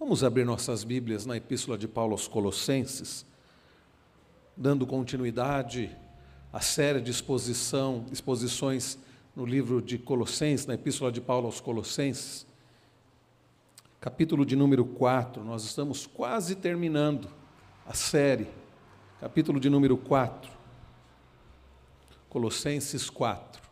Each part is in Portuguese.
Vamos abrir nossas Bíblias na Epístola de Paulo aos Colossenses, dando continuidade à série de exposição, exposições no livro de Colossenses, na Epístola de Paulo aos Colossenses, capítulo de número 4. Nós estamos quase terminando a série, capítulo de número 4. Colossenses 4.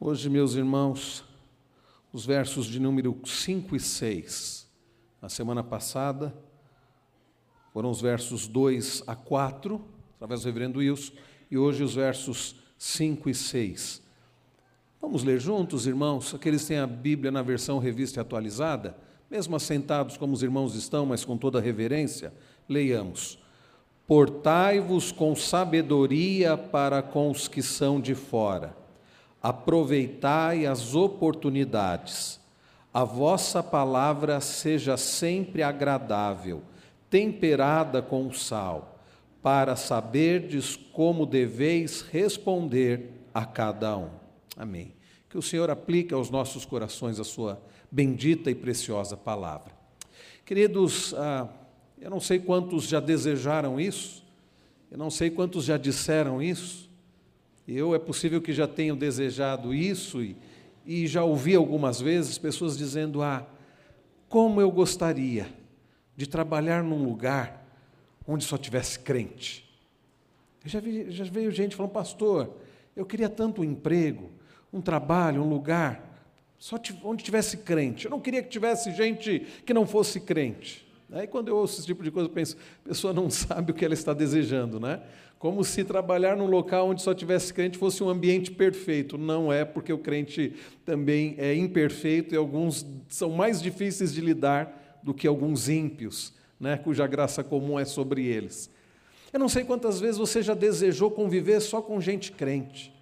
Hoje, meus irmãos, os versos de número 5 e 6. Na semana passada, foram os versos 2 a 4, através do reverendo Wilson, e hoje os versos 5 e 6. Vamos ler juntos, irmãos? Aqueles que têm a Bíblia na versão revista e atualizada, mesmo assentados como os irmãos estão, mas com toda reverência, leiamos. Portai-vos com sabedoria para com os que são de fora aproveitai as oportunidades. A vossa palavra seja sempre agradável, temperada com sal, para saberdes como deveis responder a cada um. Amém. Que o Senhor aplique aos nossos corações a sua bendita e preciosa palavra. Queridos, ah, eu não sei quantos já desejaram isso, eu não sei quantos já disseram isso, eu é possível que já tenham desejado isso e, e já ouvi algumas vezes pessoas dizendo: Ah, como eu gostaria de trabalhar num lugar onde só tivesse crente. Eu já, vi, já veio gente falando, pastor, eu queria tanto um emprego, um trabalho, um lugar, só onde tivesse crente. Eu não queria que tivesse gente que não fosse crente. Aí quando eu ouço esse tipo de coisa, eu penso, a pessoa não sabe o que ela está desejando, né? Como se trabalhar num local onde só tivesse crente fosse um ambiente perfeito. Não é, porque o crente também é imperfeito e alguns são mais difíceis de lidar do que alguns ímpios, né? cuja graça comum é sobre eles. Eu não sei quantas vezes você já desejou conviver só com gente crente.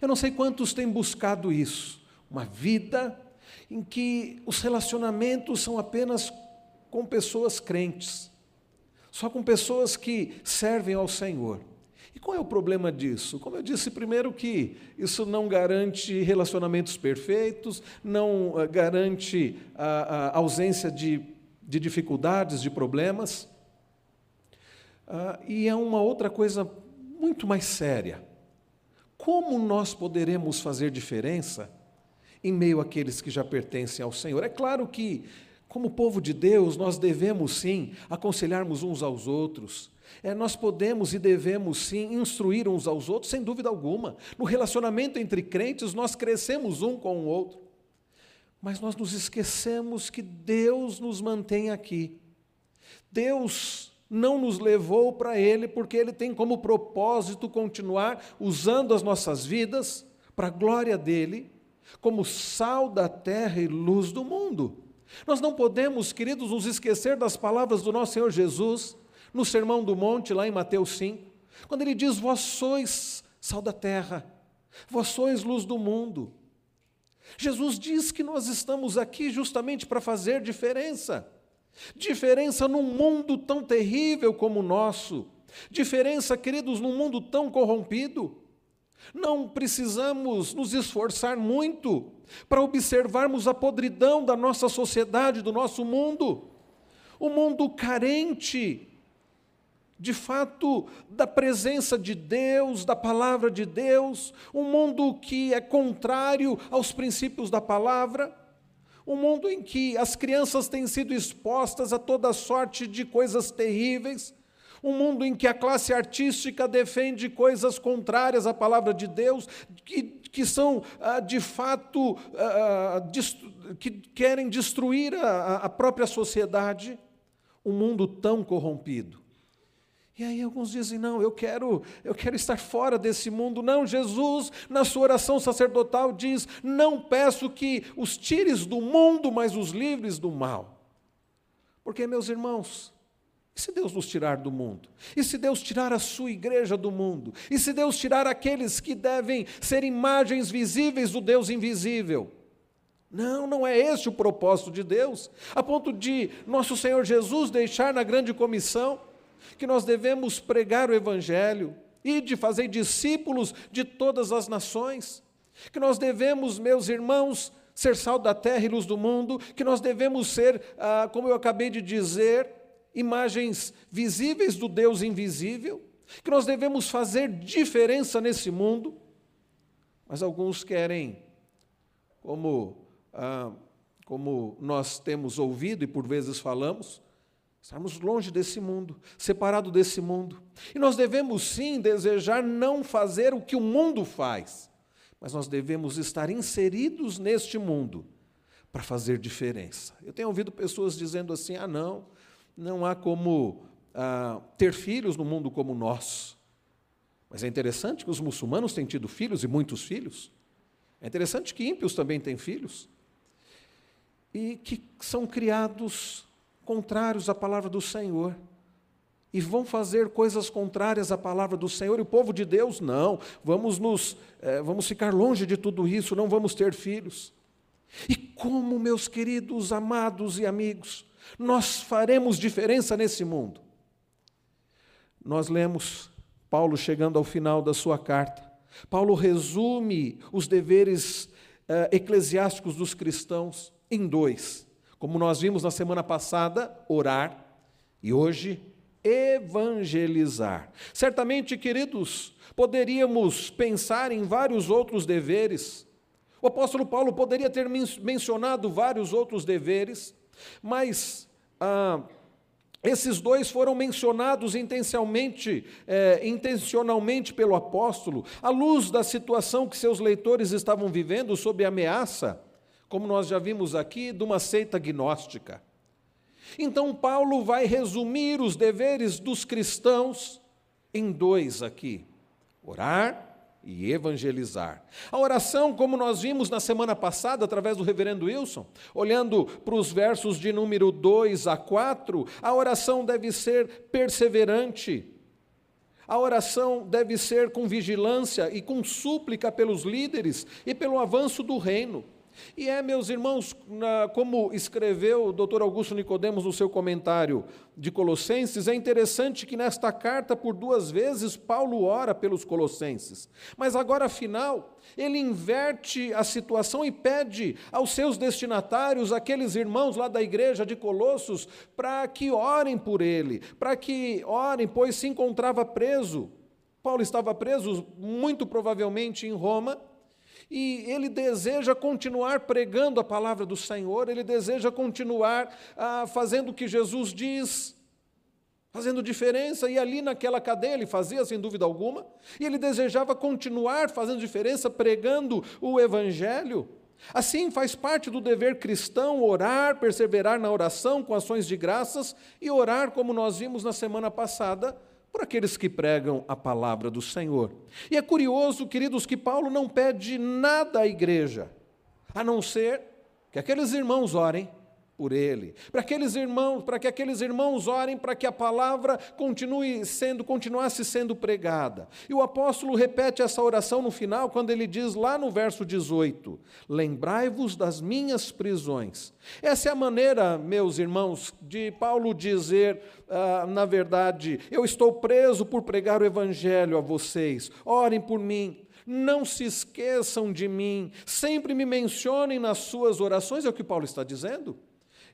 Eu não sei quantos têm buscado isso. Uma vida em que os relacionamentos são apenas com pessoas crentes, só com pessoas que servem ao Senhor. E qual é o problema disso? Como eu disse primeiro que isso não garante relacionamentos perfeitos, não uh, garante a, a ausência de, de, dificuldades, de problemas. Uh, e é uma outra coisa muito mais séria. Como nós poderemos fazer diferença em meio àqueles que já pertencem ao Senhor? É claro que como povo de Deus, nós devemos sim aconselharmos uns aos outros. É, nós podemos e devemos sim instruir uns aos outros, sem dúvida alguma. No relacionamento entre crentes, nós crescemos um com o outro. Mas nós nos esquecemos que Deus nos mantém aqui. Deus não nos levou para Ele porque Ele tem como propósito continuar usando as nossas vidas para a glória dEle, como sal da terra e luz do mundo. Nós não podemos, queridos, nos esquecer das palavras do nosso Senhor Jesus no Sermão do Monte, lá em Mateus 5, quando ele diz: Vós sois sal da terra, vós sois luz do mundo. Jesus diz que nós estamos aqui justamente para fazer diferença. Diferença num mundo tão terrível como o nosso. Diferença, queridos, num mundo tão corrompido. Não precisamos nos esforçar muito para observarmos a podridão da nossa sociedade, do nosso mundo. O mundo carente, de fato, da presença de Deus, da palavra de Deus, um mundo que é contrário aos princípios da palavra, um mundo em que as crianças têm sido expostas a toda sorte de coisas terríveis, um mundo em que a classe artística defende coisas contrárias à palavra de Deus, que, que são, ah, de fato, ah, ah, que querem destruir a, própria sociedade, um mundo tão corrompido. E aí alguns dizem: "Não, eu quero, eu quero estar fora desse mundo". Não, Jesus, na sua oração sacerdotal diz: "Não peço que os tires do mundo, mas os livres do mal". Porque, meus irmãos, e se Deus nos tirar do mundo? E se Deus tirar a sua igreja do mundo? E se Deus tirar aqueles que devem ser imagens visíveis do Deus invisível? Não, não é esse o propósito de Deus, a ponto de nosso Senhor Jesus deixar na grande comissão que nós devemos pregar o Evangelho e de fazer discípulos de todas as nações, que nós devemos, meus irmãos, ser sal da terra e luz do mundo, que nós devemos ser, ah, como eu acabei de dizer, imagens visíveis do Deus invisível, que nós devemos fazer diferença nesse mundo, mas alguns querem, como ah, como nós temos ouvido e por vezes falamos, estarmos longe desse mundo, separado desse mundo. E nós devemos sim desejar não fazer o que o mundo faz, mas nós devemos estar inseridos neste mundo para fazer diferença. Eu tenho ouvido pessoas dizendo assim: ah, não, não há como ah, ter filhos no mundo como nós. Mas é interessante que os muçulmanos têm tido filhos e muitos filhos. É interessante que ímpios também têm filhos e que são criados contrários à palavra do Senhor. E vão fazer coisas contrárias à palavra do Senhor, e o povo de Deus, não, vamos nos, é, vamos ficar longe de tudo isso, não vamos ter filhos. E como, meus queridos, amados e amigos, nós faremos diferença nesse mundo? Nós lemos Paulo chegando ao final da sua carta. Paulo resume os deveres uh, eclesiásticos dos cristãos em dois. Como nós vimos na semana passada, orar e hoje evangelizar. Certamente, queridos, poderíamos pensar em vários outros deveres. O apóstolo Paulo poderia ter mencionado vários outros deveres, mas ah, esses dois foram mencionados intencionalmente, é, intencionalmente pelo apóstolo, à luz da situação que seus leitores estavam vivendo sob ameaça como nós já vimos aqui, de uma seita gnóstica. Então, Paulo vai resumir os deveres dos cristãos em dois aqui: orar e evangelizar. A oração, como nós vimos na semana passada, através do reverendo Wilson, olhando para os versos de número 2 a 4, a oração deve ser perseverante. A oração deve ser com vigilância e com súplica pelos líderes e pelo avanço do reino. E é, meus irmãos, como escreveu o Dr. Augusto Nicodemos no seu comentário de Colossenses, é interessante que nesta carta, por duas vezes, Paulo ora pelos colossenses. Mas agora, afinal, ele inverte a situação e pede aos seus destinatários, aqueles irmãos lá da igreja de Colossos, para que orem por ele, para que orem, pois se encontrava preso. Paulo estava preso, muito provavelmente em Roma, e ele deseja continuar pregando a palavra do Senhor, ele deseja continuar ah, fazendo o que Jesus diz, fazendo diferença, e ali naquela cadeia ele fazia, sem dúvida alguma, e ele desejava continuar fazendo diferença, pregando o Evangelho. Assim, faz parte do dever cristão orar, perseverar na oração com ações de graças e orar, como nós vimos na semana passada, por aqueles que pregam a palavra do Senhor. E é curioso, queridos, que Paulo não pede nada à igreja, a não ser que aqueles irmãos orem por ele, para aqueles irmãos, para que aqueles irmãos orem para que a palavra continue sendo, continuasse sendo pregada. E o apóstolo repete essa oração no final, quando ele diz lá no verso 18: Lembrai-vos das minhas prisões. Essa é a maneira, meus irmãos, de Paulo dizer, ah, na verdade, eu estou preso por pregar o evangelho a vocês. Orem por mim. Não se esqueçam de mim, sempre me mencionem nas suas orações, é o que Paulo está dizendo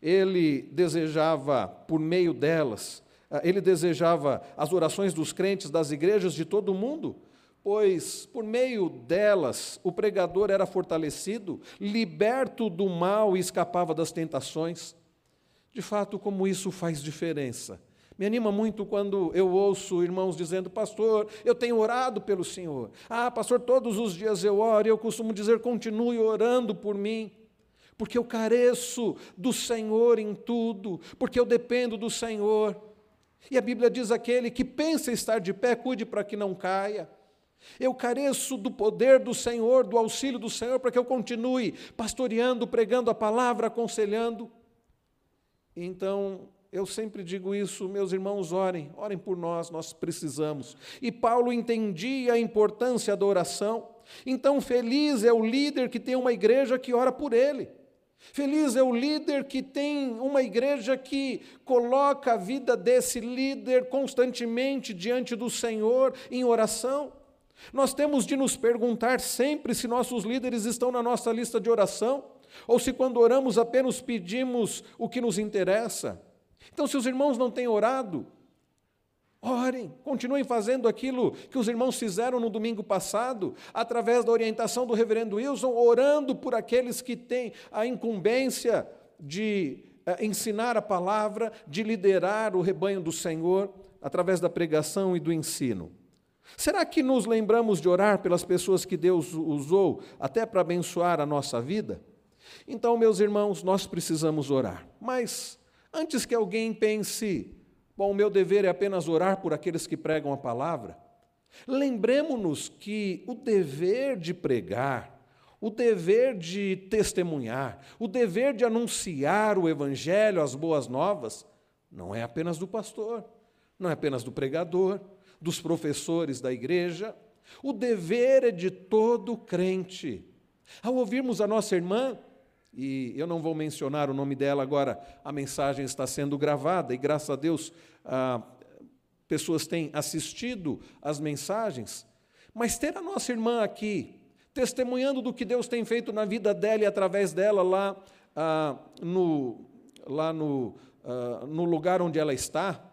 ele desejava, por meio delas, ah, ele desejava as orações dos crentes das igrejas de todo o mundo, pois por meio delas o pregador era fortalecido, liberto do mal e escapava das tentações. De fato, como isso faz diferença. Me anima muito quando eu ouço irmãos dizendo, pastor, eu tenho orado pelo Senhor. Ah, pastor, todos os dias eu oro, e eu costumo dizer, continue orando por mim porque eu careço do Senhor em tudo, porque eu dependo do Senhor. E a Bíblia diz: aquele que pensa estar de pé, cuide para que não caia. Eu careço do poder do Senhor, do auxílio do Senhor, para que eu continue pastoreando, pregando a palavra, aconselhando. Então, eu sempre digo isso, meus irmãos, orem, orem por nós, nós precisamos. E Paulo entendia a importância da oração. Então, feliz é o líder que tem uma igreja que ora por ele. Feliz é o líder que tem uma igreja que coloca a vida desse líder constantemente diante do Senhor em oração. Nós temos de nos perguntar sempre se nossos líderes estão na nossa lista de oração, ou se quando oramos apenas pedimos o que nos interessa. Então, se os irmãos não têm orado, Orem, continuem fazendo aquilo que os irmãos fizeram no domingo passado, através da orientação do reverendo Wilson, orando por aqueles que têm a incumbência de eh, ensinar a palavra, de liderar o rebanho do Senhor, através da pregação e do ensino. Será que nos lembramos de orar pelas pessoas que Deus usou até para abençoar a nossa vida? Então, meus irmãos, nós precisamos orar. Mas, antes que alguém pense, Bom, o meu dever é apenas orar por aqueles que pregam a palavra. Lembremos-nos que o dever de pregar, o dever de testemunhar, o dever de anunciar o Evangelho, as boas novas, não é apenas do pastor, não é apenas do pregador, dos professores da igreja. O dever é de todo crente. Ao ouvirmos a nossa irmã, e eu não vou mencionar o nome dela agora, a mensagem está sendo gravada, e graças a Deus ah, pessoas têm assistido às mensagens, mas ter a nossa irmã aqui, testemunhando do que Deus tem feito na vida dela e através dela lá, ah, no, lá no, ah, no lugar onde ela está,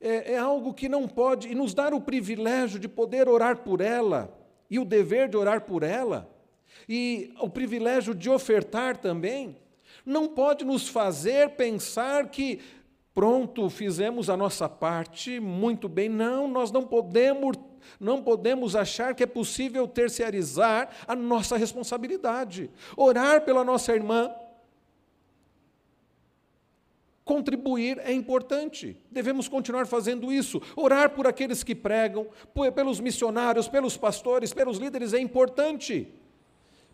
é, é algo que não pode, e nos dar o privilégio de poder orar por ela, e o dever de orar por ela, e o privilégio de ofertar também, não pode nos fazer pensar que pronto, fizemos a nossa parte, muito bem. Não, nós não podemos, não podemos achar que é possível terciarizar a nossa responsabilidade. Orar pela nossa irmã, Contribuir é importante, devemos continuar fazendo isso. Orar por aqueles que pregam, pelos missionários, pelos pastores, pelos líderes é importante.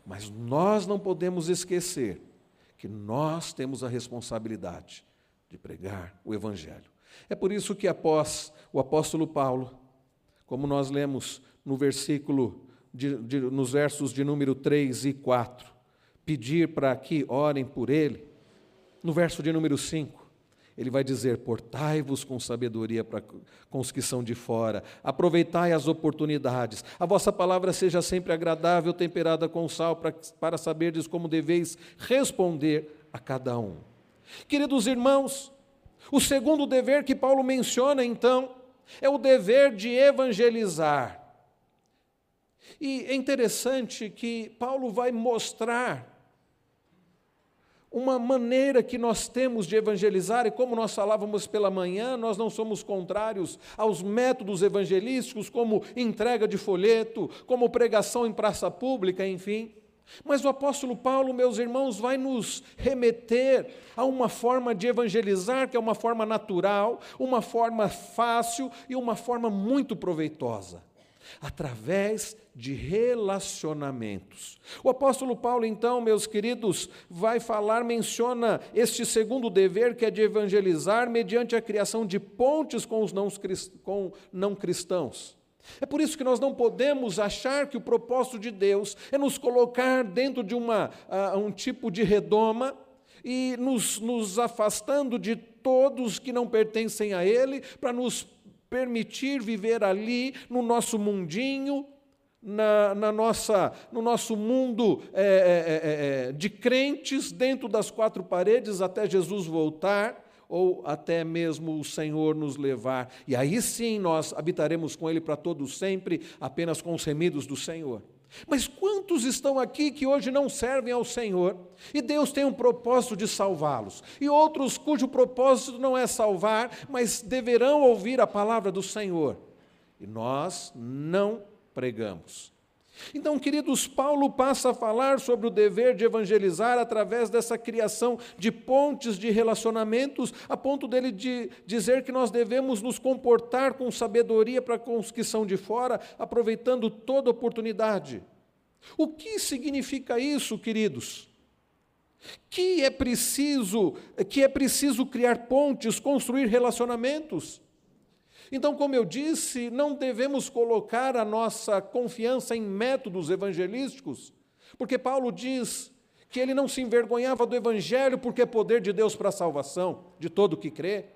Mas nós não podemos esquecer que nós temos a responsabilidade de pregar o Evangelho. É por isso que após o apóstolo Paulo, como nós lemos no versículo, de, de, nos versos de número 3 e 4, pedir para que orem por ele, no verso de número 5, ele vai dizer: Portai-vos com sabedoria para, com os que são de fora, aproveitai as oportunidades, a vossa palavra seja sempre agradável, temperada com sal, para, para saberdes como deveis responder a cada um. Queridos irmãos, o segundo dever que Paulo menciona, então, é o dever de evangelizar. E é interessante que Paulo vai mostrar uma maneira que nós temos de evangelizar, e como nós falávamos pela manhã, nós não somos contrários aos métodos evangelísticos, como entrega de folheto, como pregação em praça pública, enfim. Mas o apóstolo Paulo, meus irmãos, vai nos remeter a uma forma de evangelizar que é uma forma natural, uma forma fácil e uma forma muito proveitosa através de relacionamentos. O apóstolo Paulo, então, meus queridos, vai falar, menciona este segundo dever que é de evangelizar mediante a criação de pontes com os não cristãos. É por isso que nós não podemos achar que o propósito de Deus é nos colocar dentro de uma, uh, um tipo de redoma e nos, nos afastando de todos que não pertencem a Ele, para nos permitir viver ali no nosso mundinho, na, na, nossa, no nosso mundo é, é, é, é de crentes, dentro das quatro paredes, até Jesus voltar ou até mesmo o Senhor nos levar. E aí sim nós habitaremos com Ele para todos sempre, apenas com os remidos do Senhor. Mas quantos estão aqui que hoje não servem ao Senhor e Deus tem um propósito de salvá-los? E outros cujo propósito não é salvar, mas deverão ouvir a palavra do Senhor. E nós não pregamos. Então, queridos, Paulo passa a falar sobre o dever de evangelizar através dessa criação de pontes de relacionamentos, a ponto dele de dizer que nós devemos nos comportar com sabedoria para com os que são de fora, aproveitando toda oportunidade. O que significa isso, queridos? Que é preciso, que é preciso criar pontes, construir relacionamentos. Então, como eu disse, não devemos colocar a nossa confiança em métodos evangelísticos, porque Paulo diz que ele não se envergonhava do Evangelho, porque é poder de Deus para a salvação de todo que crê.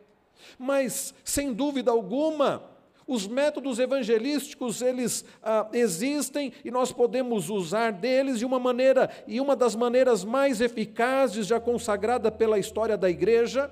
Mas, sem dúvida alguma, os métodos evangelísticos, eles ah, existem e nós podemos usar deles de uma maneira, e uma das maneiras mais eficazes, já consagrada pela história da igreja,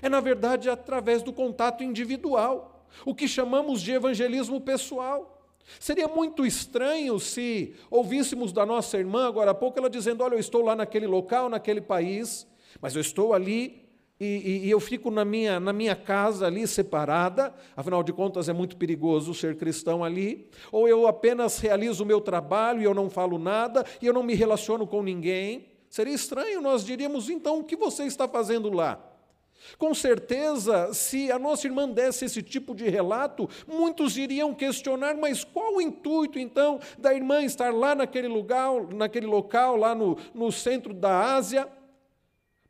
é, na verdade, através do contato individual, o que chamamos de evangelismo pessoal. Seria muito estranho se ouvíssemos da nossa irmã agora há pouco ela dizendo: Olha, eu estou lá naquele local, naquele país, mas eu estou ali e, e, e, eu fico na minha, na minha casa ali separada, afinal de contas é muito perigoso ser cristão ali, ou eu apenas realizo o meu trabalho e eu não falo nada e eu não me relaciono com ninguém. Seria estranho, nós diríamos então o que você está fazendo lá? Com certeza, se a nossa irmã desse esse tipo de relato, muitos iriam questionar, mas qual o intuito então da irmã estar lá naquele lugar, naquele local, lá no, no centro da Ásia?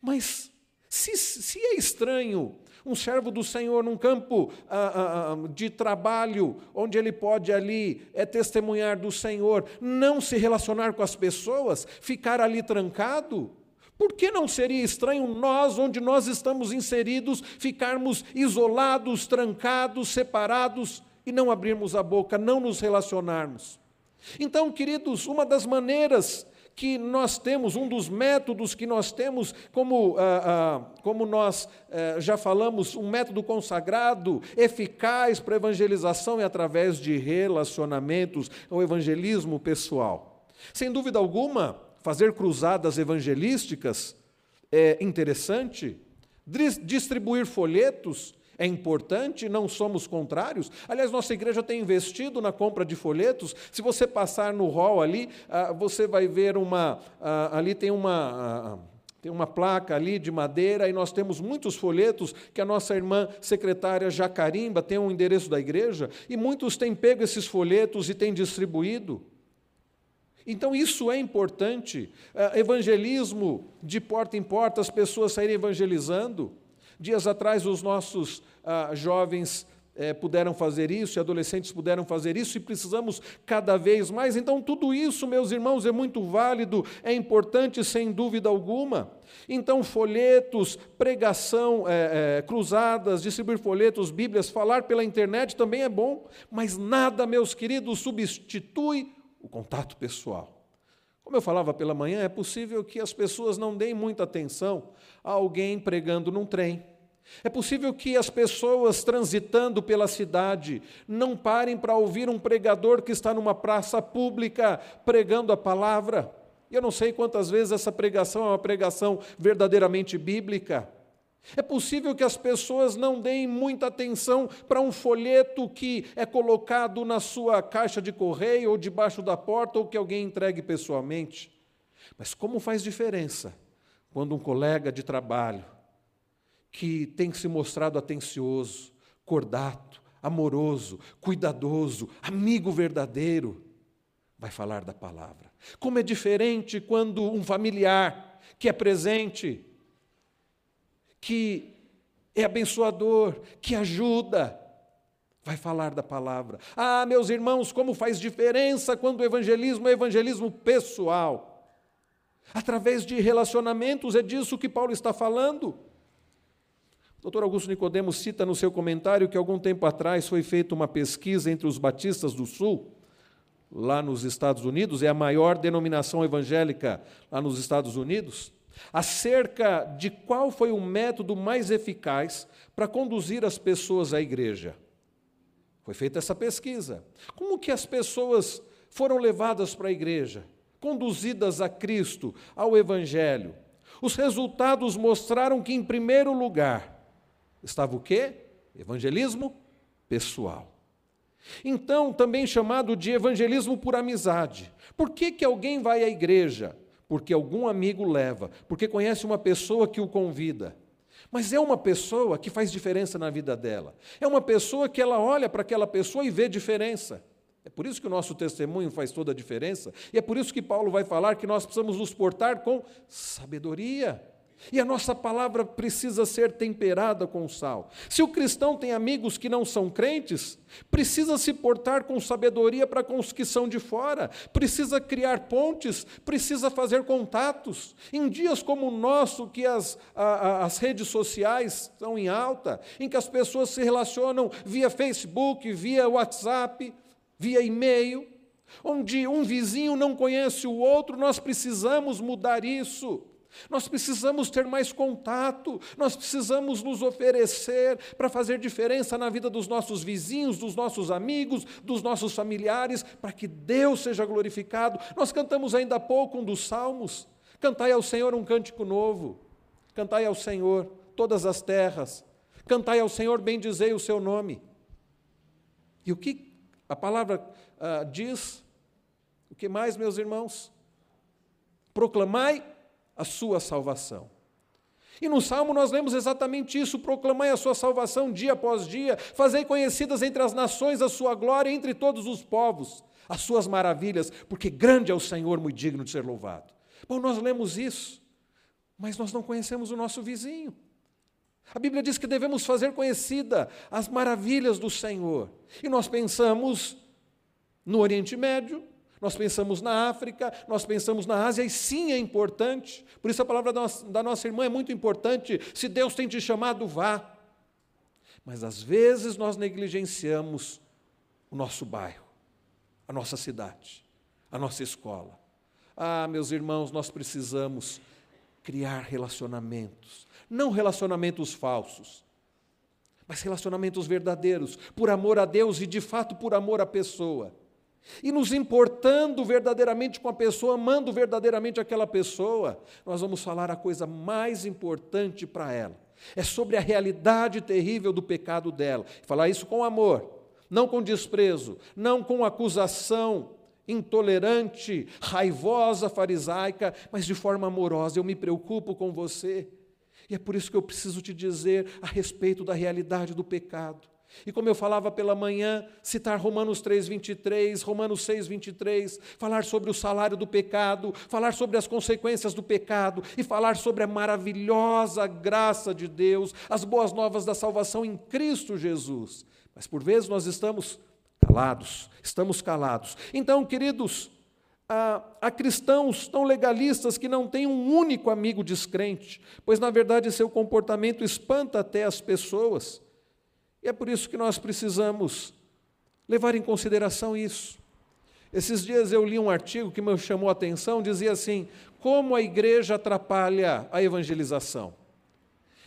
Mas se, se é estranho um servo do Senhor num campo ah, ah, ah, de trabalho, onde ele pode ali é, testemunhar do Senhor, não se relacionar com as pessoas, ficar ali trancado, por que não seria estranho nós, onde nós estamos inseridos, ficarmos isolados, trancados, separados e não abrirmos a boca, não nos relacionarmos? Então, queridos, uma das maneiras que nós temos, um dos métodos que nós temos, como, ah, ah, como nós eh, já falamos, um método consagrado, eficaz para evangelização é através de relacionamentos, o evangelismo pessoal. Sem dúvida alguma, fazer cruzadas evangelísticas é interessante, distribuir folhetos é importante, não somos contrários. Aliás, nossa igreja tem investido na compra de folhetos. Se você passar no hall ali, ah, você vai ver uma. Ah, ali tem uma. Ah, tem uma placa ali de madeira e nós temos muitos folhetos que a nossa irmã secretária Jacarimba tem um endereço da igreja e muitos têm pego esses folhetos e têm distribuído. Então, isso é importante. Uh, evangelismo de porta em porta, as pessoas saírem evangelizando. Dias atrás, os nossos uh, jovens eh, puderam fazer isso, e adolescentes puderam fazer isso, e precisamos cada vez mais. Então, tudo isso, meus irmãos, é muito válido, é importante, sem dúvida alguma. Então, folhetos, pregação, é, é, cruzadas, distribuir folhetos, Bíblias, falar pela internet também é bom, mas nada, meus queridos, substitui o contato pessoal. Como eu falava pela manhã, é possível que as pessoas não deem muita atenção a alguém pregando num trem. É possível que as pessoas transitando pela cidade não parem para ouvir um pregador que está numa praça pública pregando a palavra. Eu não sei quantas vezes essa pregação é uma pregação verdadeiramente bíblica. É possível que as pessoas não deem muita atenção para um folheto que é colocado na sua caixa de correio ou debaixo da porta ou que alguém entregue pessoalmente. Mas como faz diferença quando um colega de trabalho que tem se mostrado atencioso, cordato, amoroso, cuidadoso, amigo verdadeiro, vai falar da palavra. Como é diferente quando um familiar que é presente que é abençoador, que ajuda, vai falar da palavra. Ah, meus irmãos, como faz diferença quando o evangelismo é evangelismo pessoal. Através de relacionamentos, é disso que Paulo está falando. O Dr. Augusto Nicodemos cita no seu comentário que algum tempo atrás foi feita uma pesquisa entre os batistas do Sul, lá nos Estados Unidos, é a maior denominação evangélica lá nos Estados Unidos acerca de qual foi o método mais eficaz para conduzir as pessoas à igreja. Foi feita essa pesquisa. Como que as pessoas foram levadas para a igreja, conduzidas a Cristo, ao Evangelho? Os resultados mostraram que, em primeiro lugar, estava o quê? Evangelismo pessoal. Então, também chamado de evangelismo por amizade. Por que, que alguém vai à igreja? Porque algum amigo leva, porque conhece uma pessoa que o convida. Mas é uma pessoa que faz diferença na vida dela. É uma pessoa que ela olha para aquela pessoa e vê diferença. É por isso que o nosso testemunho faz toda a diferença. E é por isso que Paulo vai falar que nós precisamos nos portar com sabedoria. E a nossa palavra precisa ser temperada com sal. Se o cristão tem amigos que não são crentes, precisa se portar com sabedoria para com os que são de fora, precisa criar pontes, precisa fazer contatos. Em dias como o nosso, que as, a, as redes sociais estão em alta, em que as pessoas se relacionam via Facebook, via WhatsApp, via e-mail, onde um vizinho não conhece o outro, nós precisamos mudar isso. Nós precisamos ter mais contato, nós precisamos nos oferecer para fazer diferença na vida dos nossos vizinhos, dos nossos amigos, dos nossos familiares, para que Deus seja glorificado. Nós cantamos ainda há pouco um dos salmos: Cantai ao Senhor um cântico novo, cantai ao Senhor todas as terras, cantai ao Senhor, bendizei o seu nome. E o que a palavra uh, diz? O que mais, meus irmãos? Proclamai a sua salvação. E no Salmo nós lemos exatamente isso: proclamai a sua salvação dia após dia, fazei conhecidas entre as nações a sua glória entre todos os povos, as suas maravilhas, porque grande é o Senhor, muito digno de ser louvado. Bom, nós lemos isso, mas nós não conhecemos o nosso vizinho. A Bíblia diz que devemos fazer conhecida as maravilhas do Senhor. E nós pensamos no Oriente Médio, nós pensamos na África, nós pensamos na Ásia, e sim é importante. Por isso a palavra da nossa, irmã é muito importante. Se Deus tem te chamado, vá. Mas às vezes nós negligenciamos o nosso bairro, a nossa cidade, a nossa escola. Ah, meus irmãos, nós precisamos criar relacionamentos, não relacionamentos falsos, mas relacionamentos verdadeiros, por amor a Deus e de fato por amor à pessoa e nos importando verdadeiramente com a pessoa, amando verdadeiramente aquela pessoa, nós vamos falar a coisa mais importante para ela. É sobre a realidade terrível do pecado dela. Falar isso com amor, não com desprezo, não com acusação intolerante, raivosa, farisaica, mas de forma amorosa. Eu me preocupo com você. E é por isso que eu preciso te dizer a respeito da realidade do pecado. E como eu falava pela manhã, citar Romanos 3, 23, Romanos 6, 23, falar sobre o salário do pecado, falar sobre as consequências do pecado e falar sobre a maravilhosa graça de Deus, as boas novas da salvação em Cristo Jesus. Mas por vezes nós estamos calados, estamos calados. Então, queridos, há cristãos tão legalistas que não têm um único amigo descrente, pois na verdade seu comportamento espanta até as pessoas. E é por isso que nós precisamos levar em consideração isso. Esses dias eu li um artigo que me chamou a atenção, dizia assim: como a igreja atrapalha a evangelização.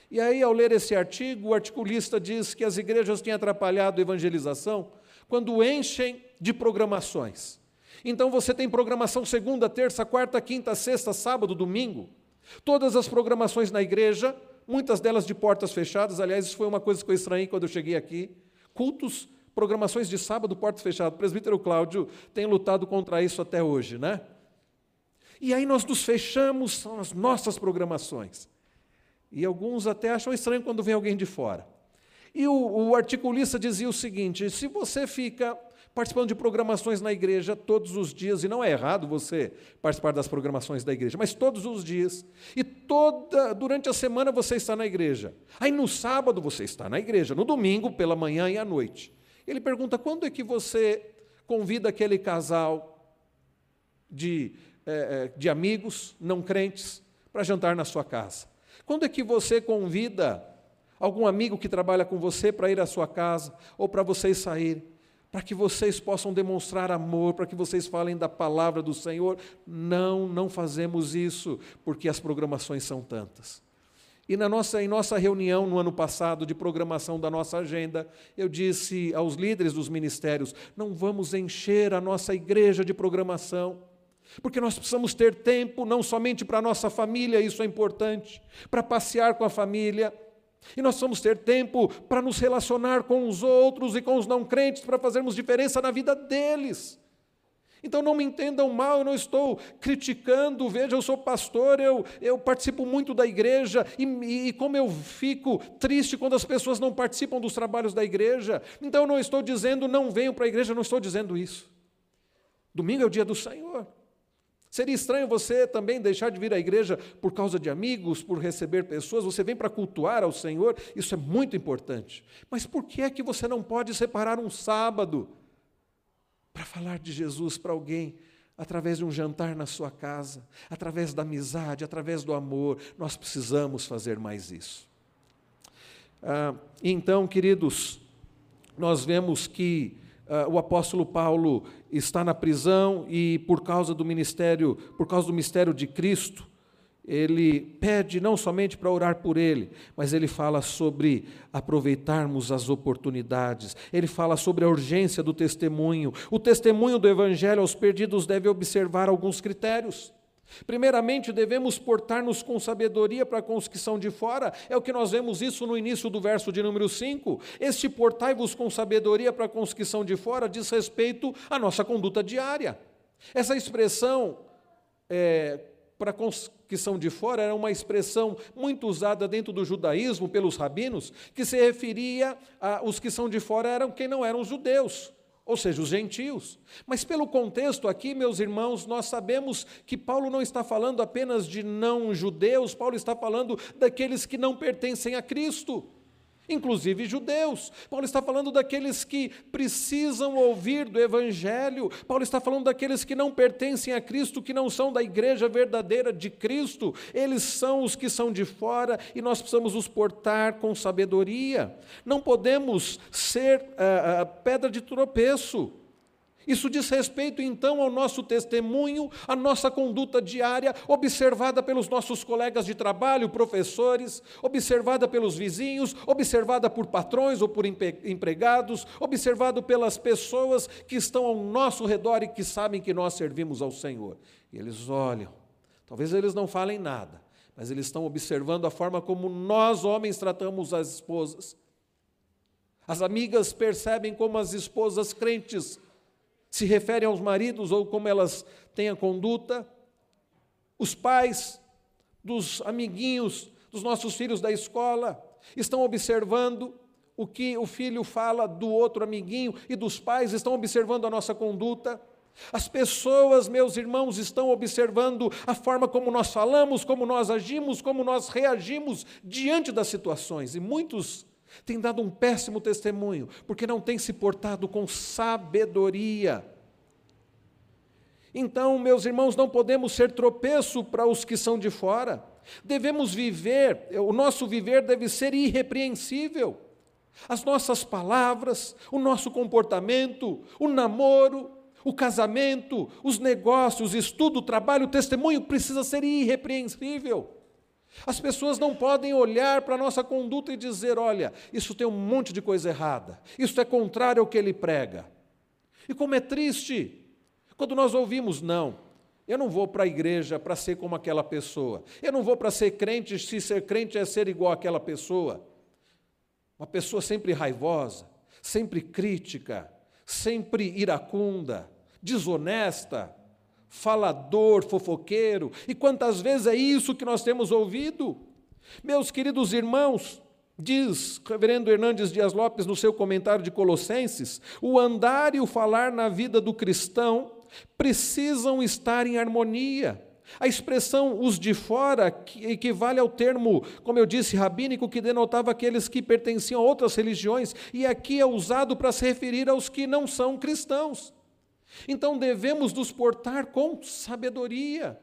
E aí, ao ler esse artigo, o articulista diz que as igrejas têm atrapalhado a evangelização quando enchem de programações. Então você tem programação segunda, terça, quarta, quinta, sexta, sábado, domingo. Todas as programações na igreja muitas delas de portas fechadas. Aliás, isso foi uma coisa que eu estranhei quando eu cheguei aqui. Cultos, programações de sábado, portas fechadas. O presbítero Cláudio tem lutado contra isso até hoje, né? E aí nós nos fechamos, as nossas programações. E alguns até acham estranho quando vem alguém de fora. E o, o articulista dizia o seguinte: se você fica participando de programações na igreja todos os dias, e não é errado você participar das programações da igreja, mas todos os dias, e toda durante a semana você está na igreja. Aí no sábado você está na igreja, no domingo pela manhã e à noite. Ele pergunta: quando é que você convida aquele casal de, é, de amigos não crentes para jantar na sua casa? Quando é que você convida algum amigo que trabalha com você para ir à sua casa ou para vocês saírem? Para que vocês possam demonstrar amor, para que vocês falem da palavra do Senhor. Não, não fazemos isso, porque as programações são tantas. E na nossa, em nossa reunião no ano passado de programação da nossa agenda, eu disse aos líderes dos ministérios: não vamos encher a nossa igreja de programação, porque nós precisamos ter tempo não somente para a nossa família, isso é importante, para passear com a família, e nós vamos ter tempo para nos relacionar com os outros e com os não crentes, para fazermos diferença na vida deles. Então não me entendam mal, eu não estou criticando, veja, eu sou pastor, eu, eu participo muito da igreja, e, e como eu fico triste quando as pessoas não participam dos trabalhos da igreja. Então eu não estou dizendo não venham para a igreja, não estou dizendo isso. Domingo é o dia do Senhor. Seria estranho você também deixar de vir à igreja por causa de amigos, por receber pessoas, você vem para cultuar ao Senhor, isso é muito importante. Mas por que é que você não pode separar um sábado para falar de Jesus para alguém? Através de um jantar na sua casa, através da amizade, através do amor, nós precisamos fazer mais isso. Ah, então, queridos, nós vemos que o apóstolo Paulo está na prisão e por causa do ministério, por causa do mistério de Cristo, ele pede não somente para orar por ele, mas ele fala sobre aproveitarmos as oportunidades, ele fala sobre a urgência do testemunho. O testemunho do Evangelho aos perdidos deve observar alguns critérios. Primeiramente, devemos portar-nos com sabedoria para com os que são de fora. É o que nós vemos isso no início do verso de número 5. Este portai-vos com sabedoria para com os que são de fora diz respeito à nossa conduta diária. Essa expressão é, para com os que são de fora era uma expressão muito usada dentro do judaísmo pelos rabinos, que se referia a os que são de fora eram quem não eram judeus ou seja, os gentios. Mas pelo contexto aqui, meus irmãos, nós sabemos que Paulo não está falando apenas de não judeus, Paulo está falando daqueles que não pertencem a Cristo inclusive judeus. Paulo está falando daqueles que precisam ouvir do Evangelho. Paulo está falando daqueles que não pertencem a Cristo, que não são da igreja verdadeira de Cristo. Eles são os que são de fora e nós precisamos os portar com sabedoria. Não podemos ser uh, pedra de tropeço. Isso diz respeito então ao nosso testemunho, à nossa conduta diária, observada pelos nossos colegas de trabalho, professores, observada pelos vizinhos, observada por patrões ou por empregados, observado pelas pessoas que estão ao nosso redor e que sabem que nós servimos ao Senhor. E eles olham, talvez eles não falem nada, mas eles estão observando a forma como nós, homens, tratamos as esposas. As amigas percebem como as esposas crentes se referem aos maridos ou como elas têm a conduta, os pais dos amiguinhos dos nossos filhos da escola estão observando o que o filho fala do outro amiguinho e dos pais estão observando a nossa conduta. As pessoas, meus irmãos, estão observando a forma como nós falamos, como nós agimos, como nós reagimos diante das situações. E muitos tem dado um péssimo testemunho, porque não tem se portado com sabedoria. Então, meus irmãos, não podemos ser tropeço para os que são de fora. Devemos viver, o nosso viver deve ser irrepreensível. As nossas palavras, o nosso comportamento, o namoro, o casamento, os negócios, estudo, trabalho, o testemunho precisa ser irrepreensível. As pessoas não podem olhar para a nossa conduta e dizer: olha, isso tem um monte de coisa errada, isso é contrário ao que ele prega. E como é triste quando nós ouvimos, não, eu não vou para a igreja para ser como aquela pessoa, eu não vou para ser crente se ser crente é ser igual àquela pessoa. Uma pessoa sempre raivosa, sempre crítica, sempre iracunda, desonesta, falador, fofoqueiro. E quantas vezes é isso que nós temos ouvido? Meus queridos irmãos, diz Reverendo Hernandes Dias Lopes no seu comentário de Colossenses, o andar e o falar na vida do cristão precisam estar em harmonia. A expressão os de fora equivale ao termo, como eu disse, rabínico, que denotava aqueles que pertenciam a outras religiões, e aqui é usado para se referir aos que não são cristãos. Então devemos nos portar com sabedoria,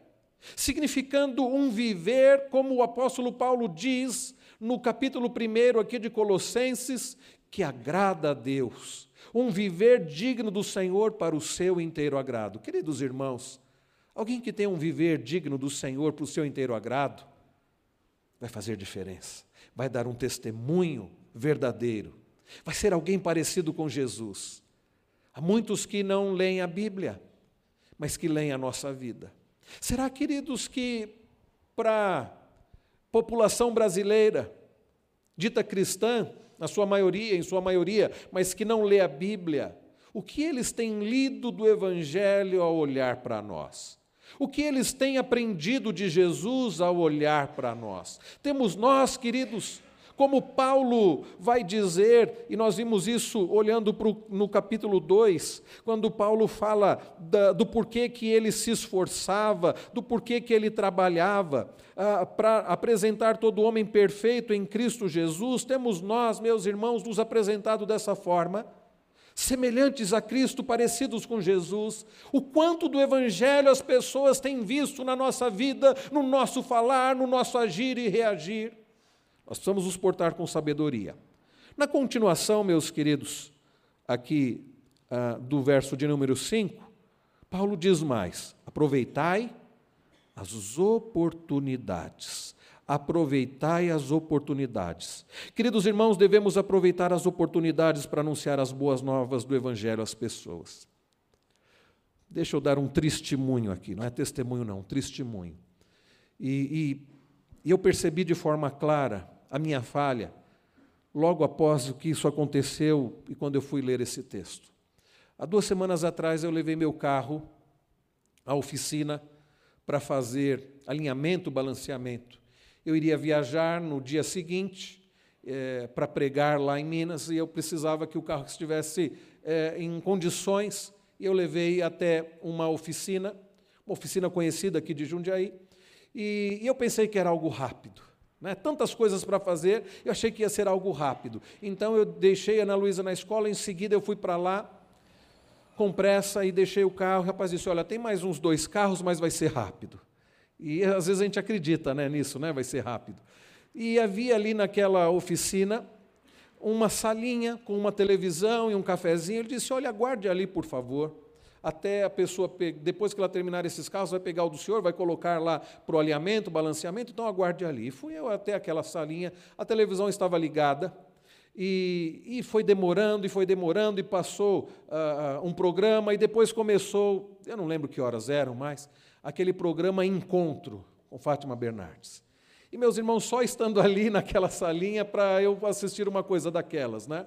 significando um viver, como o apóstolo Paulo diz no capítulo 1 aqui de Colossenses, que agrada a Deus, um viver digno do Senhor para o seu inteiro agrado. Queridos irmãos, alguém que tem um viver digno do Senhor para o seu inteiro agrado, vai fazer diferença, vai dar um testemunho verdadeiro, vai ser alguém parecido com Jesus. Há muitos que não leem a Bíblia, mas que leem a nossa vida. Será, queridos, que para a população brasileira, dita cristã, na sua maioria, em sua maioria, mas que não lê a Bíblia, o que eles têm lido do Evangelho ao olhar para nós? O que eles têm aprendido de Jesus ao olhar para nós? Temos nós, queridos, Como Paulo vai dizer, e nós vimos isso olhando pro, no capítulo 2, quando Paulo fala da, do porquê que ele se esforçava, do porquê que ele trabalhava, ah, para apresentar todo homem perfeito em Cristo Jesus, temos nós, meus irmãos, nos apresentado dessa forma semelhantes a Cristo, parecidos com Jesus, o quanto do Evangelho as pessoas têm visto na nossa vida, no nosso falar, no nosso agir e reagir. Nós precisamos nos portar com sabedoria. Na continuação, meus queridos, aqui ah, do verso de número 5, Paulo diz mais: aproveitai as oportunidades aproveitai as oportunidades. Queridos irmãos, devemos aproveitar as oportunidades para anunciar as boas novas do Evangelho às pessoas. Deixa eu dar um testemunho aqui, não é testemunho, não, um testemunho. E, e, e eu percebi de forma clara a minha falha logo após o que isso aconteceu e quando eu fui ler esse texto. Há duas semanas atrás eu levei meu carro à oficina para fazer alinhamento, balanceamento eu iria viajar no dia seguinte é, para pregar lá em Minas e eu precisava que o carro estivesse é, em condições. E eu levei até uma oficina, uma oficina conhecida aqui de Jundiaí, e, e eu pensei que era algo rápido. Né? Tantas coisas para fazer, eu achei que ia ser algo rápido. Então eu deixei a Ana Luísa na escola, em seguida eu fui para lá com pressa e deixei o carro. O rapaz disse: Olha, tem mais uns dois carros, mas vai ser rápido. E às vezes a gente acredita né, nisso, né? vai ser rápido. E havia ali naquela oficina uma salinha com uma televisão e um cafezinho. Ele disse: Olha, aguarde ali, por favor. Até a pessoa, depois que ela terminar esses carros, vai pegar o do senhor, vai colocar lá para o alinhamento, balanceamento, então aguarde ali. E fui eu até aquela salinha, a televisão estava ligada, e, e foi demorando, e foi demorando, e passou uh, um programa, e depois começou, eu não lembro que horas eram mais, aquele programa Encontro com Fátima Bernardes. E meus irmãos, só estando ali naquela salinha para eu assistir uma coisa daquelas, né?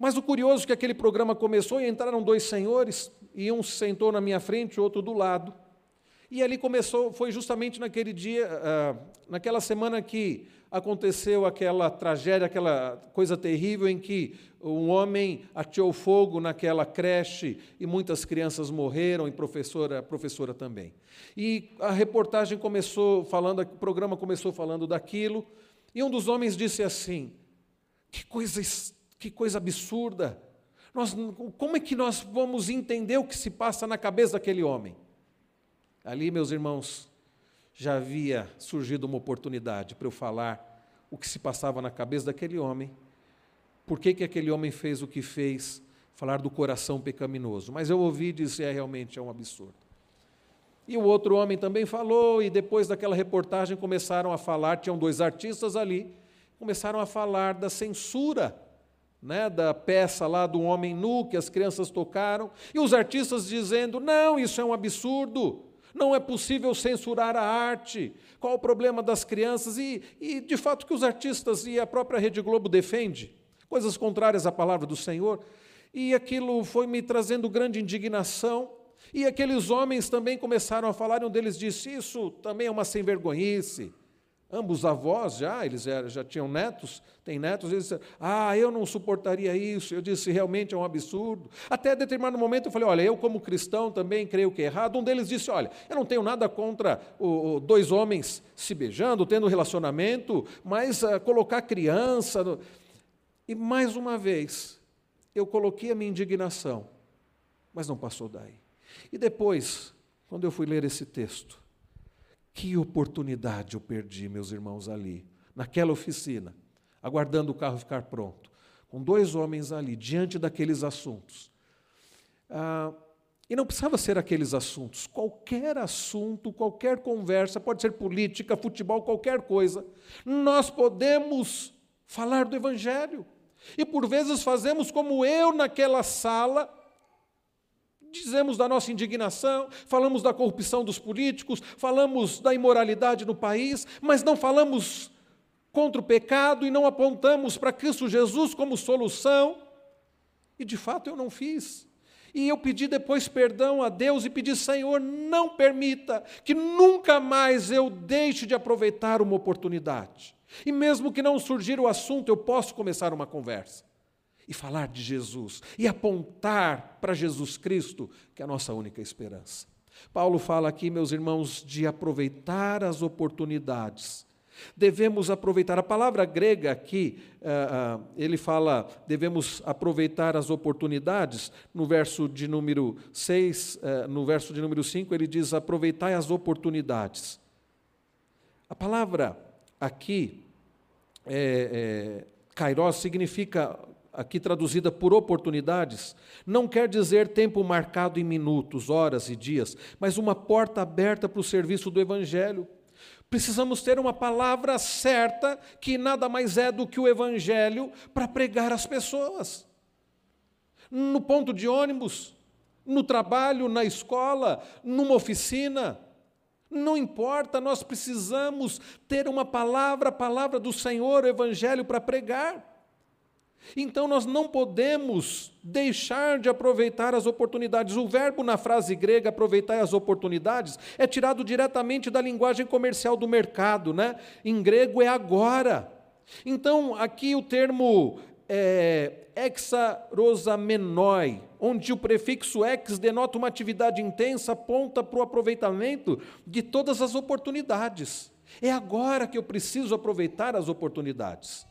Mas o curioso é que aquele programa começou e entraram dois senhores, e um sentou na minha frente, o outro do lado. E ali começou, foi justamente naquele dia, uh, naquela semana que aconteceu aquela tragédia, aquela coisa terrível em que um homem ateou fogo naquela creche e muitas crianças morreram e professora, professora também. E a reportagem começou falando, o programa começou falando daquilo, e um dos homens disse assim: que coisa, que coisa absurda! Nós, como é que nós vamos entender o que se passa na cabeça daquele homem? Ali, meus irmãos, já havia surgido uma oportunidade para eu falar o que se passava na cabeça daquele homem, por que, que aquele homem fez o que fez, falar do coração pecaminoso. Mas eu ouvi disse: é realmente é um absurdo. E o outro homem também falou, e depois daquela reportagem começaram a falar, tinham dois artistas ali, começaram a falar da censura né, da peça lá do homem nu que as crianças tocaram, e os artistas dizendo: não, isso é um absurdo, não é possível censurar a arte. Qual o problema das crianças? E, e, de fato, que os artistas e a própria Rede Globo defende coisas contrárias à palavra do Senhor. E aquilo foi me trazendo grande indignação. E aqueles homens também começaram a falar, e um deles disse: Isso também é uma sem-vergonhice. Ambos avós já, eles já, tinham netos, têm netos, eles disseram, ah, eu não suportaria isso. Eu disse, realmente é um absurdo. Até determinado momento eu falei, olha, eu como cristão também creio que é errado. Um deles disse, olha, eu não tenho nada contra o, o, dois homens se beijando, tendo relacionamento, mas uh, colocar criança... No... E mais uma vez, eu coloquei a minha indignação, mas não passou daí. E depois, quando eu fui ler esse texto, que oportunidade eu perdi, meus irmãos, ali, naquela oficina, aguardando o carro ficar pronto, com dois homens ali, diante daqueles assuntos. Ah, e não precisava ser aqueles assuntos, qualquer assunto, qualquer conversa, pode ser política, futebol, qualquer coisa, nós podemos falar do Evangelho. E por vezes fazemos como eu naquela sala, dizemos da nossa indignação, falamos da corrupção dos políticos, falamos da imoralidade no país, mas não falamos contra o pecado e não apontamos para Cristo Jesus como solução. E de fato eu não fiz. E eu pedi depois perdão a Deus e pedi, Senhor, não permita que nunca mais eu deixe de aproveitar uma oportunidade. E mesmo que não surgir o assunto, eu posso começar uma conversa e falar de Jesus e apontar para Jesus Cristo, que é a nossa única esperança. Paulo fala aqui, meus irmãos, de aproveitar as oportunidades. Devemos aproveitar. A palavra grega aqui, uh, uh, ele fala, devemos aproveitar as oportunidades. No verso de número 6, uh, eh, no verso de número 5, ele diz: aproveitai as oportunidades. A palavra aqui, é, é, kairos, significa aqui traduzida por oportunidades, não quer dizer tempo marcado em minutos, horas e dias, mas uma porta aberta para o serviço do Evangelho. Precisamos ter uma palavra certa, que nada mais é do que o Evangelho, para pregar às pessoas. No ponto de ônibus, no trabalho, na escola, numa oficina, não importa, nós precisamos ter uma palavra, a palavra do Senhor, o Evangelho, para pregar. Então nós não podemos deixar de aproveitar as oportunidades. O verbo na frase grega aproveitar as oportunidades é tirado diretamente da linguagem comercial do mercado, né? Em grego é agora. Então aqui o termo é, exarosamenoi, onde o prefixo ex denota uma atividade intensa, aponta para o aproveitamento de todas as oportunidades. É agora que eu preciso aproveitar as oportunidades.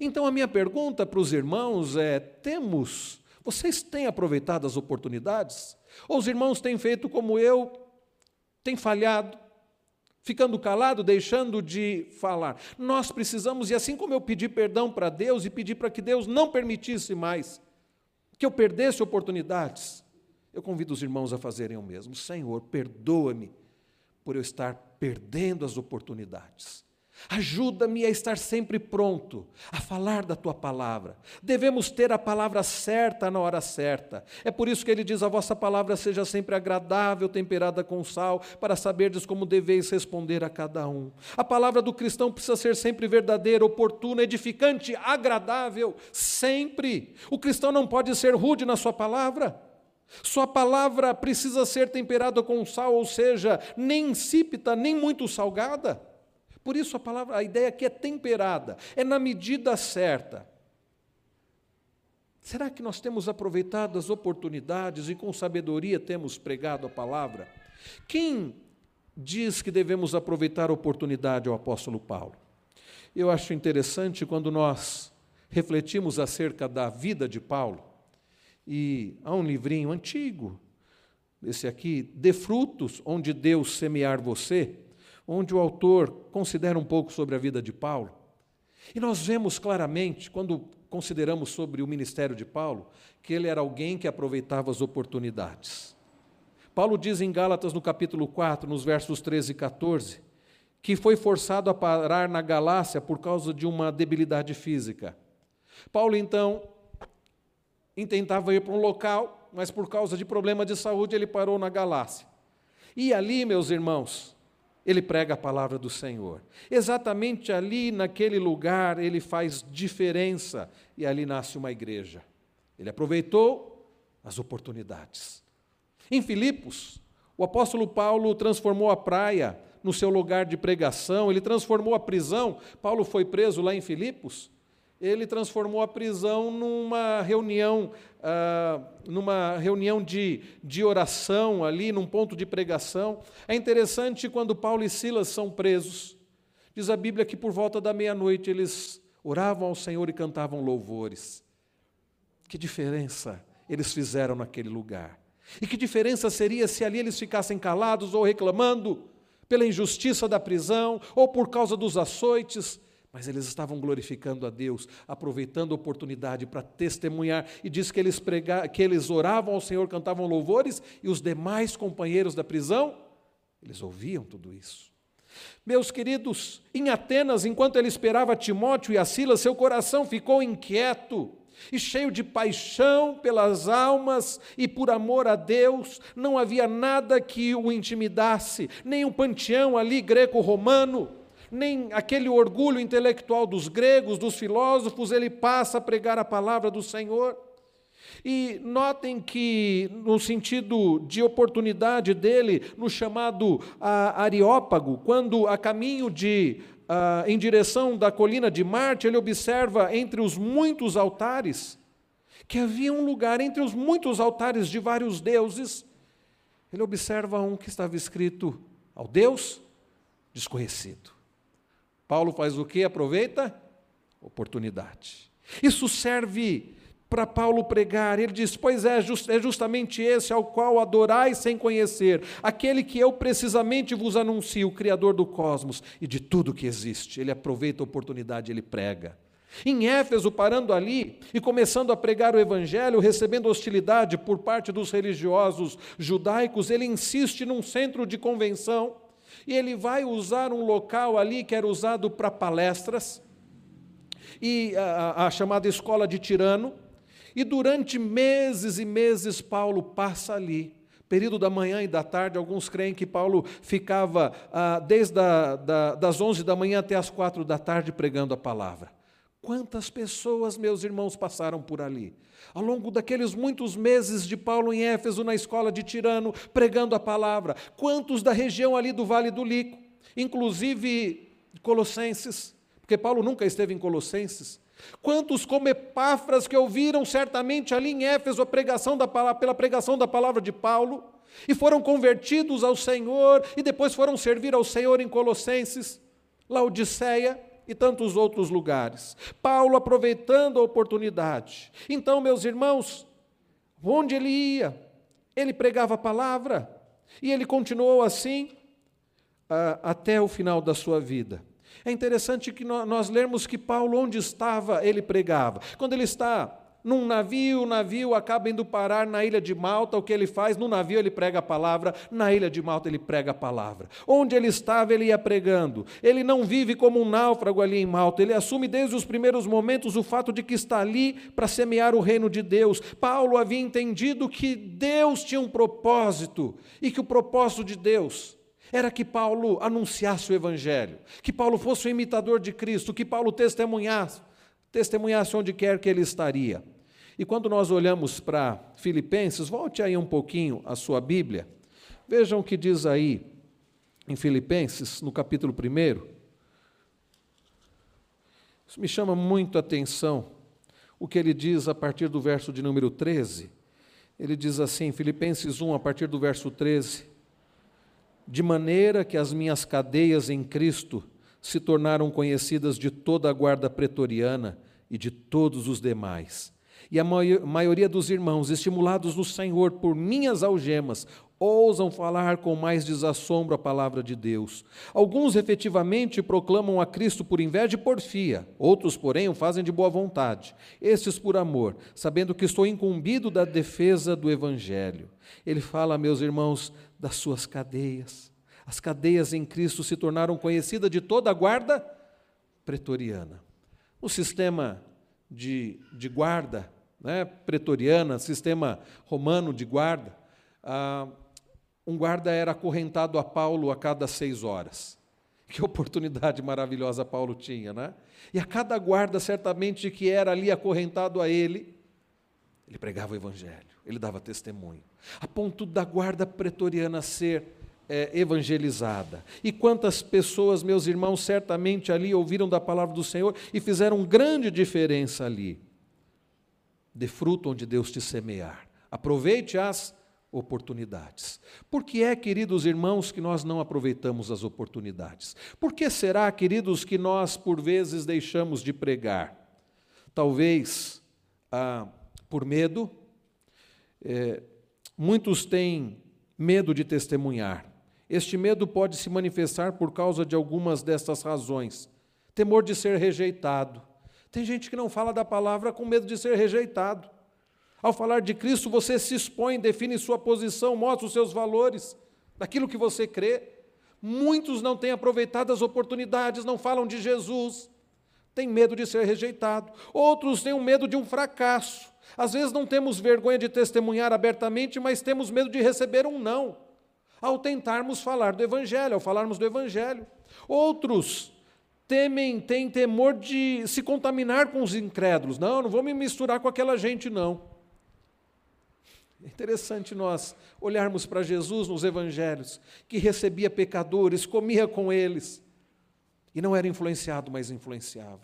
Então a minha pergunta para os irmãos é: temos, vocês têm aproveitado as oportunidades? Ou os irmãos têm feito como eu, têm falhado, ficando calado, deixando de falar? Nós precisamos, e assim como eu pedi perdão para Deus e pedi para que Deus não permitisse mais que eu perdesse oportunidades, eu convido os irmãos a fazerem o mesmo. Senhor, perdoa-me por eu estar perdendo as oportunidades. Ajuda-me a estar sempre pronto a falar da tua palavra. Devemos ter a palavra certa na hora certa. É por isso que ele diz: a vossa palavra seja sempre agradável, temperada com sal, para saberdes como deveis responder a cada um. A palavra do cristão precisa ser sempre verdadeira, oportuna, edificante, agradável, sempre. O cristão não pode ser rude na sua palavra. Sua palavra precisa ser temperada com sal, ou seja, nem insípida, nem muito salgada. Por isso a palavra, a ideia aqui é temperada, é na medida certa. Será que nós temos aproveitado as oportunidades e com sabedoria temos pregado a palavra? Quem diz que devemos aproveitar a oportunidade é o apóstolo Paulo. Eu acho interessante quando nós refletimos acerca da vida de Paulo, e há um livrinho antigo, esse aqui, De Frutos, onde Deus semear você, onde o autor considera um pouco sobre a vida de Paulo. E nós vemos claramente, quando consideramos sobre o ministério de Paulo, que ele era alguém que aproveitava as oportunidades. Paulo diz em Gálatas, no capítulo 4, nos versos 13 e 14, que foi forçado a parar na Galácia por causa de uma debilidade física. Paulo, então, intentava ir para um local, mas por causa de problema de saúde ele parou na Galácia. E ali, meus irmãos, ele prega a palavra do Senhor. Exatamente ali, naquele lugar, ele faz diferença e ali nasce uma igreja. Ele aproveitou as oportunidades. Em Filipos, o apóstolo Paulo transformou a praia no seu lugar de pregação, ele transformou a prisão. Paulo foi preso lá em Filipos ele transformou a prisão numa reunião, ah, numa reunião de, de oração ali, num ponto de pregação. É interessante quando Paulo e Silas são presos, diz a Bíblia que por volta da meia-noite eles oravam ao Senhor e cantavam louvores. Que diferença eles fizeram naquele lugar. E que diferença seria se ali eles ficassem calados ou reclamando pela injustiça da prisão ou por causa dos açoites mas eles estavam glorificando a Deus, aproveitando a oportunidade para testemunhar. E diz que eles, prega, que eles oravam ao Senhor, cantavam louvores, e os demais companheiros da prisão, eles ouviam tudo isso. Meus queridos, em Atenas, enquanto ele esperava Timóteo e a Silas, seu coração ficou inquieto e cheio de paixão pelas almas e por amor a Deus, não havia nada que o intimidasse, nem um panteão ali greco-romano nem aquele orgulho intelectual dos gregos, dos filósofos, ele passa a pregar a palavra do Senhor. E notem que, no sentido de oportunidade dele, no chamado Areópago, quando a caminho de ah, em direção da colina de Marte, ele observa entre os muitos altares que havia um lugar entre os muitos altares de vários deuses. Ele observa um que estava escrito ao Deus desconhecido. Paulo faz o que? Aproveita oportunidade. Isso serve para Paulo pregar. Ele diz: Pois é, é justamente esse ao qual adorais sem conhecer, aquele que eu precisamente vos anuncio, o Criador do cosmos e de tudo que existe. Ele aproveita a oportunidade, ele prega. Em Éfeso, parando ali e começando a pregar o Evangelho, recebendo hostilidade por parte dos religiosos judaicos, ele insiste num centro de convenção e ele vai usar um local ali que era usado para palestras, e a, a chamada escola de Tirano, e durante meses e meses Paulo passa ali, período da manhã e da tarde, alguns creem que Paulo ficava ah, desde a, da, das 11 da manhã até as quatro da tarde pregando a palavra. Quantas pessoas, meus irmãos, passaram por ali? Ao longo daqueles muitos meses de Paulo em Éfeso, na escola de Tirano, pregando a palavra, quantos da região ali do Vale do Lico, inclusive Colossenses, porque Paulo nunca esteve em Colossenses, Quantos como Epáfras que ouviram certamente ali em Éfeso a pregação da pela pregação da palavra de Paulo e foram convertidos ao Senhor e depois foram servir ao Senhor em Colossenses, Laodiceia e tantos outros lugares. Paulo aproveitando a oportunidade. Então, meus irmãos, onde ele ia, ele pregava a palavra e ele continuou assim uh, até o final da sua vida. É interessante que nós lermos que Paulo, onde estava, ele pregava. Quando ele está num navio, o navio acaba indo parar na ilha de Malta, o que ele faz? No navio ele prega a palavra, na ilha de Malta ele prega a palavra. Onde ele estava, ele ia pregando. Ele não vive como um náufrago ali em Malta, ele assume desde os primeiros momentos o fato de que está ali para semear o reino de Deus. Paulo havia entendido que Deus tinha um propósito e que o propósito de Deus era que Paulo anunciasse o Evangelho, que Paulo fosse o imitador de Cristo, que Paulo testemunhasse, testemunhasse onde quer que ele estaria. E quando nós olhamos para Filipenses, volte aí um pouquinho a sua Bíblia, vejam o que diz aí em Filipenses, no capítulo 1. Isso me chama muito a atenção, o que ele diz a partir do verso de número 13. Ele diz assim, Filipenses 1, a partir do verso 13 de maneira que as minhas cadeias em Cristo se tornaram conhecidas de toda a guarda pretoriana e de todos os demais. E a maioria dos irmãos, estimulados no Senhor por minhas algemas, ousam falar com mais desassombro a palavra de Deus. Alguns efetivamente proclamam a Cristo por inveja e porfia, outros, porém, o fazem de boa vontade, estes por amor, sabendo que estou incumbido da defesa do Evangelho. Ele fala, meus irmãos, das suas cadeias. As cadeias em Cristo se tornaram conhecidas de toda a guarda pretoriana. O sistema de, de guarda né, pretoriana, sistema romano de guarda, ah, um guarda era acorrentado a Paulo a cada seis horas. Que oportunidade maravilhosa Paulo tinha, né? E a cada guarda, certamente, que era ali acorrentado a ele, ele pregava o Evangelho, ele dava testemunho, a ponto da guarda pretoriana ser é, evangelizada. E quantas pessoas, meus irmãos, certamente ali ouviram da palavra do Senhor e fizeram grande diferença ali. De fruto onde Deus te semear. Aproveite as oportunidades. Por que é, queridos irmãos, que nós não aproveitamos as oportunidades? Por que será, queridos, que nós por vezes deixamos de pregar? Talvez ah, por medo, é, muitos têm medo de testemunhar. Este medo pode se manifestar por causa de algumas destas razões: temor de ser rejeitado. Tem gente que não fala da palavra com medo de ser rejeitado. Ao falar de Cristo, você se expõe, define sua posição, mostra os seus valores, daquilo que você crê. Muitos não têm aproveitado as oportunidades, não falam de Jesus, têm medo de ser rejeitado. Outros têm um medo de um fracasso. Às vezes não temos vergonha de testemunhar abertamente, mas temos medo de receber um não, ao tentarmos falar do Evangelho, ao falarmos do Evangelho. Outros temem, têm temor de se contaminar com os incrédulos. Não, não vou me misturar com aquela gente, não. É interessante nós olharmos para Jesus nos evangelhos, que recebia pecadores, comia com eles. E não era influenciado, mas influenciava.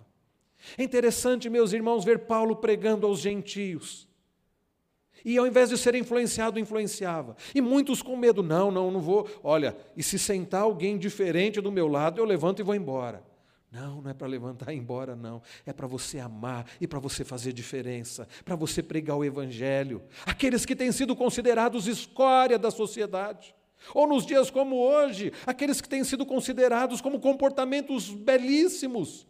É interessante, meus irmãos, ver Paulo pregando aos gentios. E ao invés de ser influenciado, influenciava. E muitos com medo, não, não, não vou. Olha, e se sentar alguém diferente do meu lado, eu levanto e vou embora. Não, não é para levantar e ir embora, não. É para você amar e para você fazer diferença, para você pregar o Evangelho. Aqueles que têm sido considerados escória da sociedade. Ou nos dias como hoje, aqueles que têm sido considerados como comportamentos belíssimos.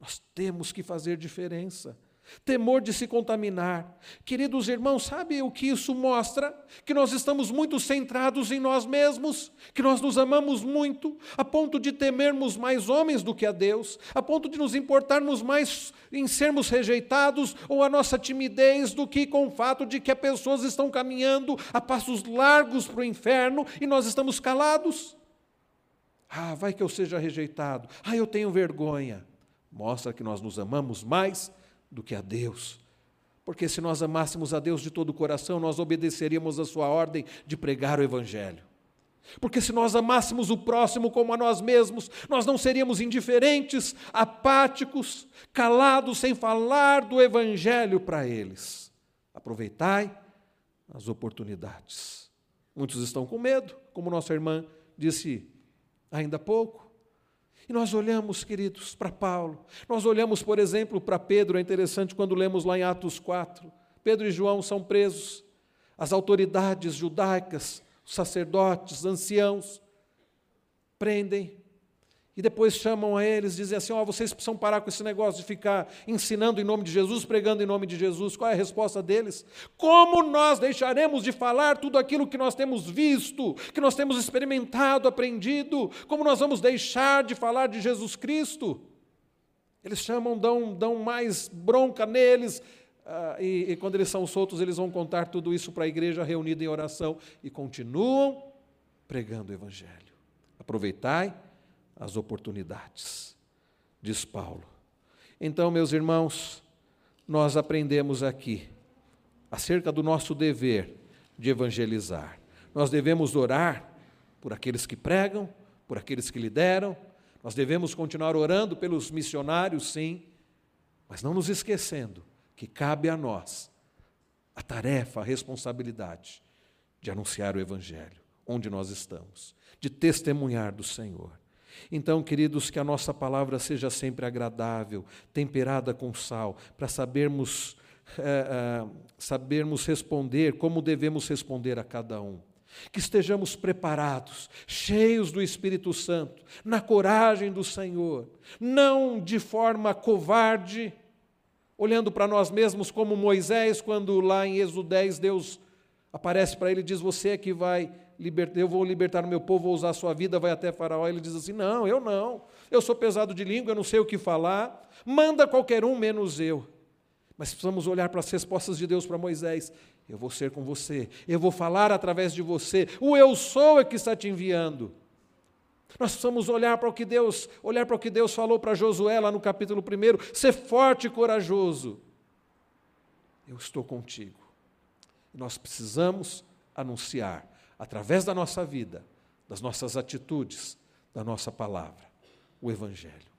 Nós temos que fazer diferença temor de se contaminar. Queridos irmãos, sabe o que isso mostra? Que nós estamos muito centrados em nós mesmos, que nós nos amamos muito, a ponto de temermos mais homens do que a Deus, a ponto de nos importarmos mais em sermos rejeitados ou a nossa timidez do que com o fato de que as pessoas estão caminhando a passos largos para o inferno e nós estamos calados. Ah, vai que eu seja rejeitado. Ah, eu tenho vergonha. Mostra que nós nos amamos mais do que a Deus. Porque se nós amássemos a Deus de todo o coração, nós obedeceríamos a sua ordem de pregar o Evangelho. Porque se nós amássemos o próximo como a nós mesmos, nós não seríamos indiferentes, apáticos, calados, sem falar do Evangelho para eles. Aproveitai as oportunidades. Muitos estão com medo, como nossa irmã disse ainda há pouco. E nós olhamos, queridos, para Paulo. Nós olhamos, por exemplo, para Pedro. É interessante quando lemos lá em Atos 4. Pedro e João são presos. As autoridades judaicas, sacerdotes, anciãos, prendem e depois chamam a eles, dizem assim: Ó, oh, vocês precisam parar com esse negócio de ficar ensinando em nome de Jesus, pregando em nome de Jesus. Qual é a resposta deles? Como nós deixaremos de falar tudo aquilo que nós temos visto, que nós temos experimentado, aprendido? Como nós vamos deixar de falar de Jesus Cristo? Eles chamam, dão, dão mais bronca neles, uh, e, e quando eles são soltos, eles vão contar tudo isso para a igreja reunida em oração e continuam pregando o Evangelho. Aproveitai as oportunidades, diz Paulo. Então, meus irmãos, nós aprendemos aqui acerca do nosso dever de evangelizar. Nós devemos orar por aqueles que pregam, por aqueles que lideram, nós devemos continuar orando pelos missionários, sim, mas não nos esquecendo que cabe a nós a tarefa, a responsabilidade de anunciar o Evangelho onde nós estamos, de testemunhar do Senhor. Então, queridos, que a nossa palavra seja sempre agradável, temperada com sal, para sabermos, é, é, sabermos responder como devemos responder a cada um. Que estejamos preparados, cheios do Espírito Santo, na coragem do Senhor, não de forma covarde, olhando para nós mesmos como Moisés, quando lá em Êxodo 10 Deus aparece para ele e diz: Você é que vai eu vou libertar o meu povo, vou usar a sua vida, vai até Faraó. Ele diz assim: Não, eu não. Eu sou pesado de língua, eu não sei o que falar. Manda qualquer um, menos eu. Mas precisamos olhar para as respostas de Deus para Moisés. Eu vou ser com você, eu vou falar através de você. O eu sou é que está te enviando. Nós precisamos olhar para o que Deus, olhar para o que Deus falou para Josué lá no capítulo 1, ser forte e corajoso. Eu estou contigo. Nós precisamos anunciar através da nossa vida, das nossas atitudes, da nossa palavra, o Evangelho.